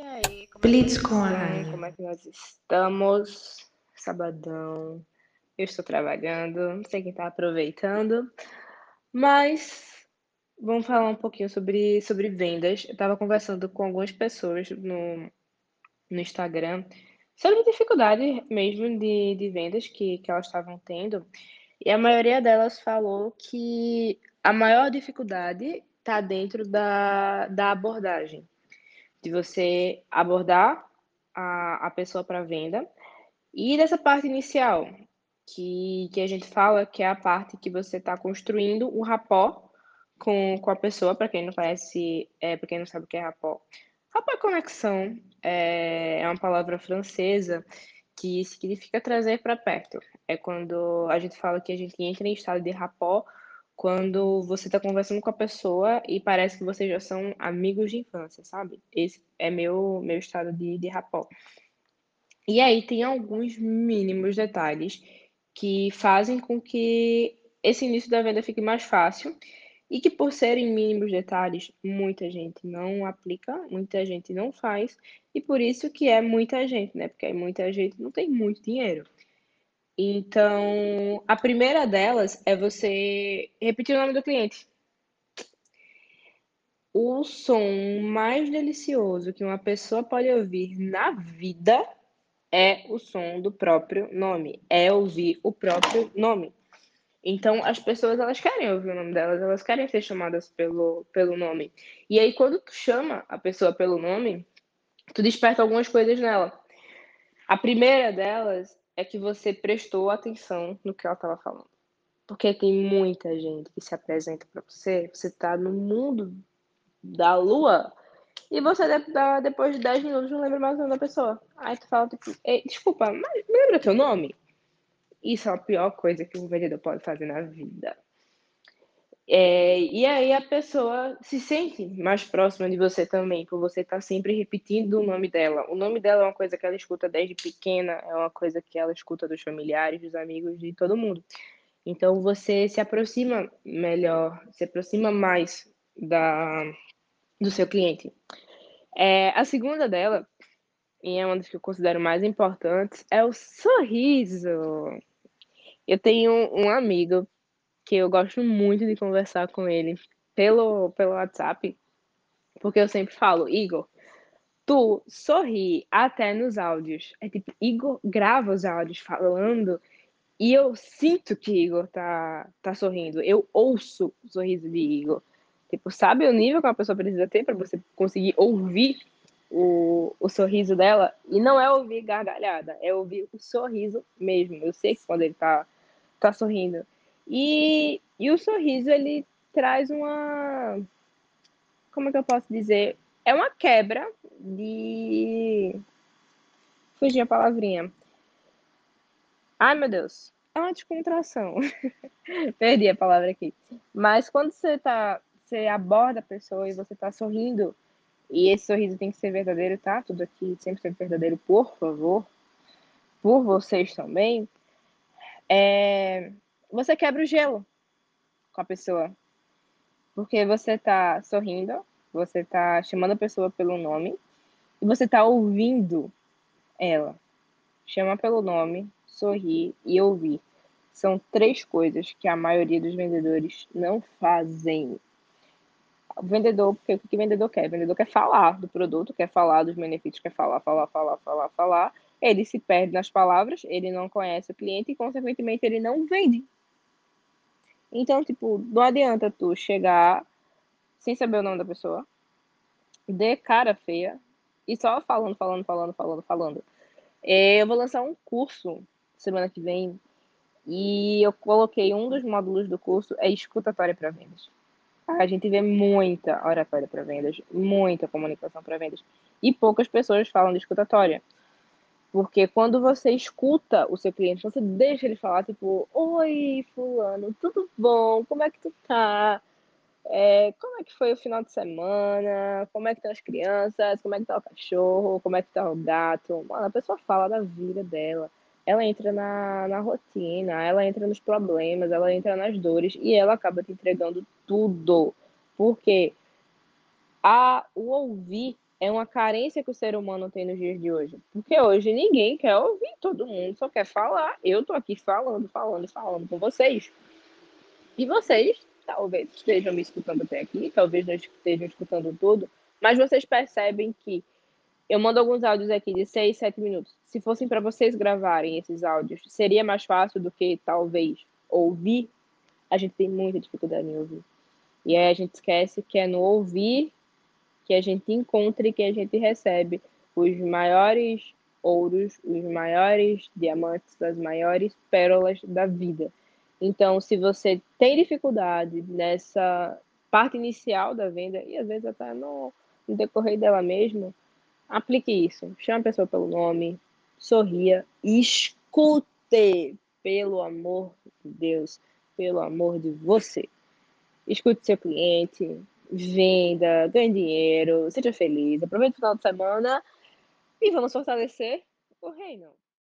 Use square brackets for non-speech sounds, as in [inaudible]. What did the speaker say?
E aí, como é? Como é que nós estamos? Sabadão. Eu estou trabalhando, não sei quem está aproveitando, mas vamos falar um pouquinho sobre, sobre vendas. Eu estava conversando com algumas pessoas no, no Instagram sobre dificuldade mesmo de, de vendas que, que elas estavam tendo, e a maioria delas falou que a maior dificuldade está dentro da, da abordagem de você abordar a, a pessoa para venda e dessa parte inicial, que, que a gente fala que é a parte que você está construindo o rapport com, com a pessoa, para quem não conhece, é, para quem não sabe o que é rapport. Rapport é conexão, é, é uma palavra francesa que significa trazer para perto. É quando a gente fala que a gente entra em estado de rapport quando você está conversando com a pessoa e parece que vocês já são amigos de infância, sabe? Esse é meu, meu estado de, de rapport. E aí tem alguns mínimos detalhes que fazem com que esse início da venda fique mais fácil e que por serem mínimos detalhes, muita gente não aplica, muita gente não faz, e por isso que é muita gente, né? Porque muita gente não tem muito dinheiro. Então, a primeira delas é você repetir o nome do cliente. O som mais delicioso que uma pessoa pode ouvir na vida é o som do próprio nome, é ouvir o próprio nome. Então, as pessoas, elas querem ouvir o nome delas, elas querem ser chamadas pelo, pelo nome. E aí, quando tu chama a pessoa pelo nome, tu desperta algumas coisas nela. A primeira delas é que você prestou atenção no que ela estava falando. Porque tem muita gente que se apresenta para você, você está no mundo da lua e você, depois de 10 minutos, não lembra mais o nome da pessoa. Aí tu fala, tipo, desculpa, mas lembra teu nome? Isso é a pior coisa que um vendedor pode fazer na vida. É, e aí a pessoa se sente mais próxima de você também, por você estar tá sempre repetindo o nome dela. O nome dela é uma coisa que ela escuta desde pequena, é uma coisa que ela escuta dos familiares, dos amigos, de todo mundo. Então você se aproxima melhor, se aproxima mais da, do seu cliente. É, a segunda dela, e é uma das que eu considero mais importantes, é o sorriso. Eu tenho um amigo que eu gosto muito de conversar com ele pelo, pelo WhatsApp, porque eu sempre falo, Igor, tu sorri até nos áudios. É tipo, Igor grava os áudios falando e eu sinto que Igor tá, tá sorrindo. Eu ouço o sorriso de Igor. Tipo, sabe o nível que uma pessoa precisa ter para você conseguir ouvir o, o sorriso dela? E não é ouvir gargalhada, é ouvir o sorriso mesmo. Eu sei que quando ele tá, tá sorrindo. E, e o sorriso, ele traz uma. Como é que eu posso dizer? É uma quebra de. Fugi a palavrinha. Ai, meu Deus. É uma descontração. [laughs] Perdi a palavra aqui. Mas quando você tá. Você aborda a pessoa e você tá sorrindo, e esse sorriso tem que ser verdadeiro, tá? Tudo aqui sempre ser verdadeiro, por favor. Por vocês também. É, você quebra o gelo com a pessoa. Porque você tá sorrindo, você tá chamando a pessoa pelo nome e você tá ouvindo ela. Chama pelo nome, sorrir e ouvir. São três coisas que a maioria dos vendedores não fazem. O vendedor, porque o que o vendedor quer? O vendedor quer falar do produto, quer falar dos benefícios, quer falar, falar, falar, falar, falar. Ele se perde nas palavras, ele não conhece o cliente e, consequentemente, ele não vende. Então, tipo, não adianta tu chegar sem saber o nome da pessoa, de cara feia, e só falando, falando, falando, falando, falando. É, eu vou lançar um curso semana que vem e eu coloquei um dos módulos do curso é escutatória para vendas. A gente vê muita oratória para vendas, muita comunicação para vendas e poucas pessoas falam de escutatória. Porque quando você escuta o seu cliente, você deixa ele falar, tipo, oi, fulano, tudo bom? Como é que tu tá? É, como é que foi o final de semana? Como é que estão as crianças? Como é que tá o cachorro? Como é que tá o gato? Mano, a pessoa fala da vida dela. Ela entra na, na rotina, ela entra nos problemas, ela entra nas dores e ela acaba te entregando tudo. Porque a, o ouvir é uma carência que o ser humano tem nos dias de hoje. Porque hoje ninguém quer ouvir, todo mundo só quer falar. Eu tô aqui falando, falando, falando com vocês. E vocês talvez estejam me escutando até aqui, talvez não estejam escutando tudo, mas vocês percebem que eu mando alguns áudios aqui de 6, 7 minutos. Se fossem para vocês gravarem esses áudios, seria mais fácil do que talvez ouvir. A gente tem muita dificuldade em ouvir. E aí a gente esquece que é no ouvir que a gente encontra e que a gente recebe os maiores ouros, os maiores diamantes, as maiores pérolas da vida. Então, se você tem dificuldade nessa parte inicial da venda, e às vezes até no, decorrer dela mesma, aplique isso. Chame a pessoa pelo nome, sorria, escute, pelo amor de Deus, pelo amor de você. Escute seu cliente, venda, ganhe dinheiro, seja feliz, aproveite o final de semana e vamos fortalecer o reino.